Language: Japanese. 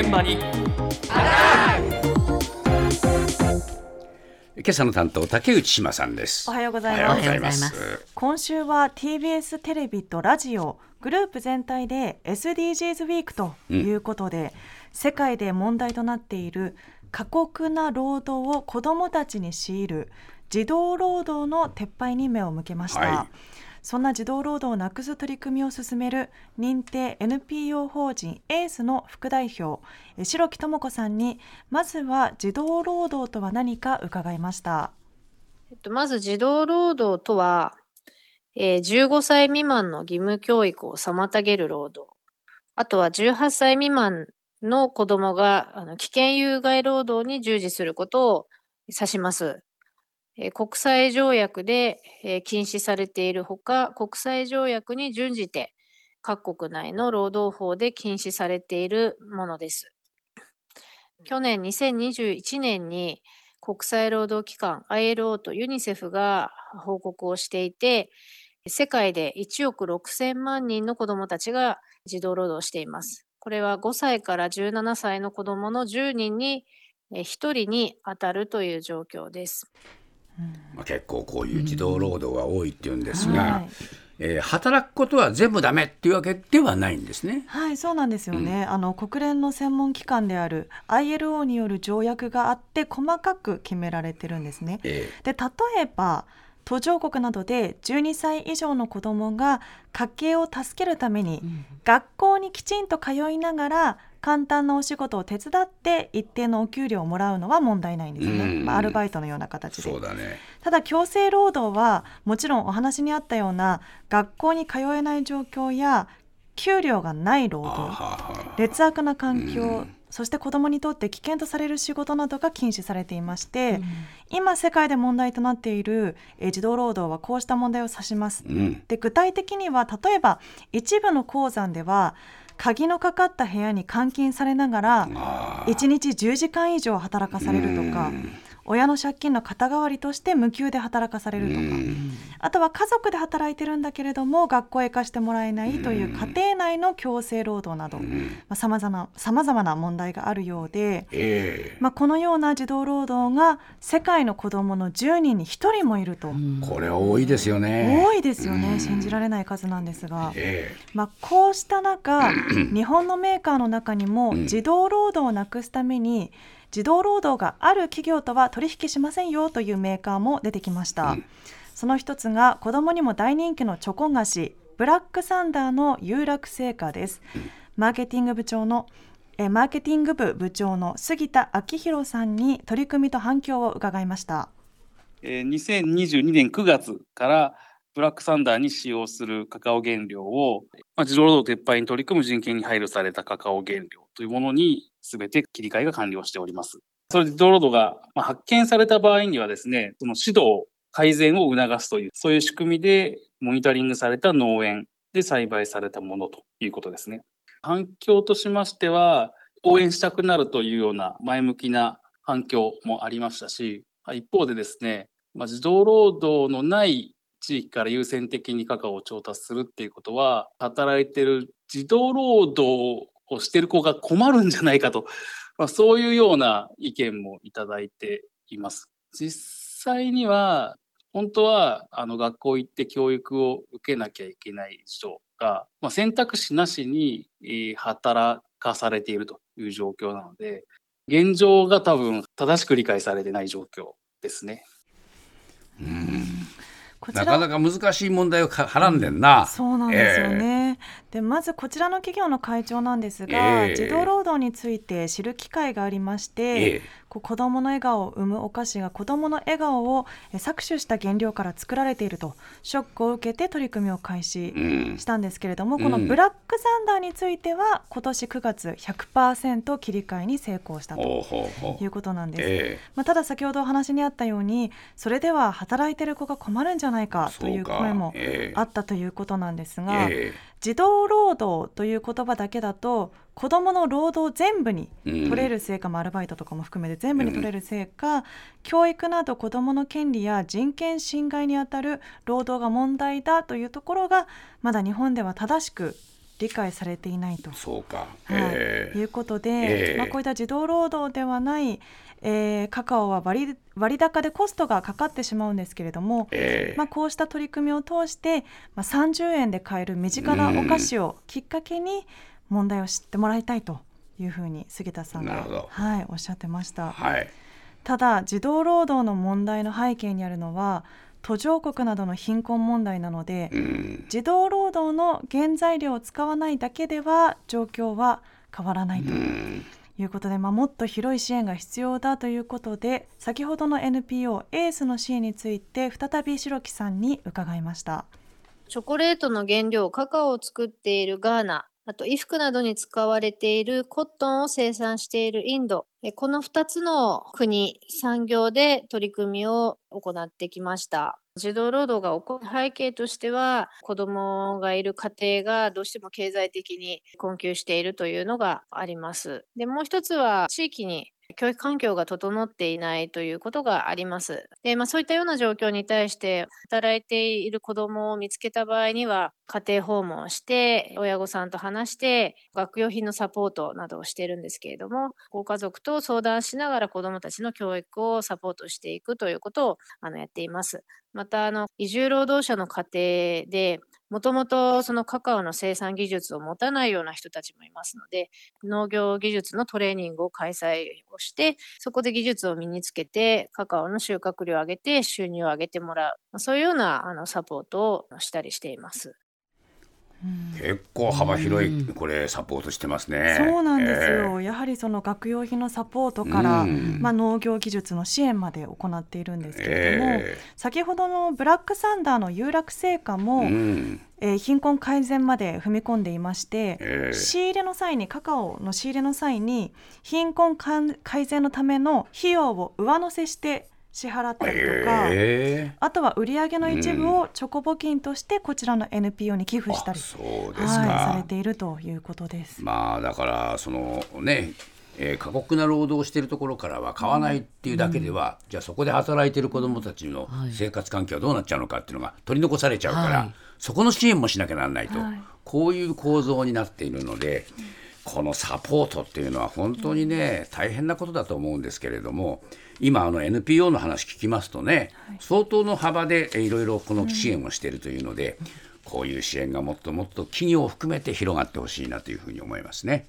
現場に。今朝の担当竹内島さんです。おはようございます。おはようございます。今週は TBS テレビとラジオグループ全体で SDGs ウィークということで、うん、世界で問題となっている過酷な労働を子どもたちに強いる児童労働の撤廃に目を向けました、はい、そんな児童労働をなくす取り組みを進める認定 NPO 法人エースの副代表白木智子さんにまずは児童労働とは何か伺いました、えっと、まず児童労働とは、えー、15歳未満の義務教育を妨げる労働あとは18歳未満の子どもがあの危険有害労働に従事することを指します。国際条約で禁止されているほか、国際条約に準じて各国内の労働法で禁止されているものです。去年2021年に国際労働機関 ILO とユニセフが報告をしていて、世界で1億6000万人の子どもたちが児童労働しています。これは5歳から17歳の子どもの10人に1人に当たるという状況です。まあ、結構こういう児童労働が多いっていうんですが、はいえー、働くことは全部ダメっていうわけではないんですね。はい、そうなんですよね。うん、あの国連の専門機関である ILO による条約があって細かく決められてるんですね。えー、で例えば途上国などで12歳以上の子どもが家計を助けるために、学校にきちんと通いながら簡単なお仕事を手伝って一定のお給料をもらうのは問題ないんですね、まあ、アルバイトのような形で、ね、ただ強制労働はもちろんお話にあったような学校に通えない状況や給料がない労働劣悪な環境そして子どもにとって危険とされる仕事などが禁止されていまして、うん、今世界で問題となっている、え児童労働はこうした問題を指します。うん、で具体的には例えば一部の鉱山では鍵のかかった部屋に監禁されながら1日10時間以上働かされるとか。親の借金の肩代わりとして無給で働かされるとか、あとは家族で働いてるんだけれども学校へ行かしてもらえないという家庭内の強制労働など。さまざ、まざまな問題があるようで、えー、まあ、このような児童労働が世界の子どもの10人に1人もいると、これ多いですよね。多いですよね、信じられない数なんですが、えー、まあ、こうした中 日本のメーカーの中にも児童労働をなくすために児童労働がある企業とは取引しませんよというメーカーも出てきました、うん、その一つが子どもにも大人気のチョコ菓子ブラックサンダーの有楽製菓です、うん、マーケティング部長のえマーケティング部部長の杉田昭弘さんに取り組みと反響を伺いました、えー、2022年9月からブラックサンダーに使用するカカオ原料を、まあ、自動労働撤廃に取り組む人権に配慮されたカカオ原料というものに全て切り替えが完了しております。それで自動労働が発見された場合にはですね、その指導、改善を促すという、そういう仕組みでモニタリングされた農園で栽培されたものということですね。反響としましては、応援したくなるというような前向きな反響もありましたし、一方でですね、まあ、児童労働のない地域から優先的にカカオを調達するっていうことは、働いてる児童労働をしてる子が困るんじゃないかと、まあ、そういうような意見もいただいています。実際には、本当はあの学校行って教育を受けなきゃいけない児童が、まあ、選択肢なしに働かされているという状況なので、現状が多分正しく理解されてない状況ですね。うんなかなか難しい問題をはらんでんな。そうなんですよね。えー、でまずこちらの企業の会長なんですが、えー、児童労働について知る機会がありまして、えー、こう子どもの笑顔を生むお菓子が子どもの笑顔を搾取した原料から作られているとショックを受けて取り組みを開始したんですけれども、うん、このブラックサンダーについては今年9月100%切り替えに成功したということなんです。えー、まあ、ただ先ほどお話にあったようにそれでは働いている子が困るんじゃないかという声もあったということなんですが。えー児童労働という言葉だけだと子どもの労働全部に取れる成果もアルバイトとかも含めて全部に取れる成果、うん、教育など子どもの権利や人権侵害にあたる労働が問題だというところがまだ日本では正しく理解されていないと。そうか、はい、いうことで、まあ、こういった児童労働ではない、えー、カカオは割割高でコストがかかってしまうんですけれども、えー、まあ、こうした取り組みを通して、まあ、30円で買える身近なお菓子をきっかけに問題を知ってもらいたいというふうに杉田さんが、はい、おっしゃってました。はい。ただ児童労働の問題の背景にあるのは途上国などの貧困問題なので、うん、児童労働の原材料を使わないだけでは状況は変わらないと。いうことで、まあ、もっと広い支援が必要だということで先ほどの NPO エースの支援について再び白木さんに伺いました。チョコレートの原料カカオを作っているガーナあと衣服などに使われているコットンを生産しているインド、この2つの国、産業で取り組みを行ってきました。児童労働が起こる背景としては、子どもがいる家庭がどうしても経済的に困窮しているというのがあります。で、もう一つは地域に教育環境が整っていないということがあります。で、まあ、そういったような状況に対して働いている子どもを見つけた場合には家庭訪問して親御さんと話して学用品のサポートなどをしているんですけれどもご家族と相談しながら子どもたちの教育をサポートしていくということをあのやっています。またあの移住労働者の家庭でもともとそのカカオの生産技術を持たないような人たちもいますので、農業技術のトレーニングを開催をして、そこで技術を身につけて、カカオの収穫量を上げて収入を上げてもらう、そういうようなあのサポートをしたりしています。結構幅広いこれサポートしてますね。そうなんですよ。えー、やはりその学用品のサポートから、まあ農業技術の支援まで行っているんですけれども、えー、先ほどのブラックサンダーの有楽製菓も、えー、貧困改善まで踏み込んでいまして、えー、仕入れの際にカカオの仕入れの際に貧困改善のための費用を上乗せして支払ったりとか、え。ー、あとは売上の一部をチョコ募金としてこちらの NPO に寄付したり、そうですはい、されているということです。まあだからそのねえー、過酷な労働をしているところからは買わないっていうだけでは、うん、じゃあそこで働いている子どもたちの生活環境はどうなっちゃうのかっていうのが取り残されちゃうから、はい、そこの支援もしなきゃならないと、はい、こういう構造になっているので。このサポートっていうのは本当にね大変なことだと思うんですけれども今あの NPO の話聞きますとね、相当の幅でいろいろこの支援をしているというので、こういう支援がもっともっと企業を含めて広がってほしいなというふうに思いますね。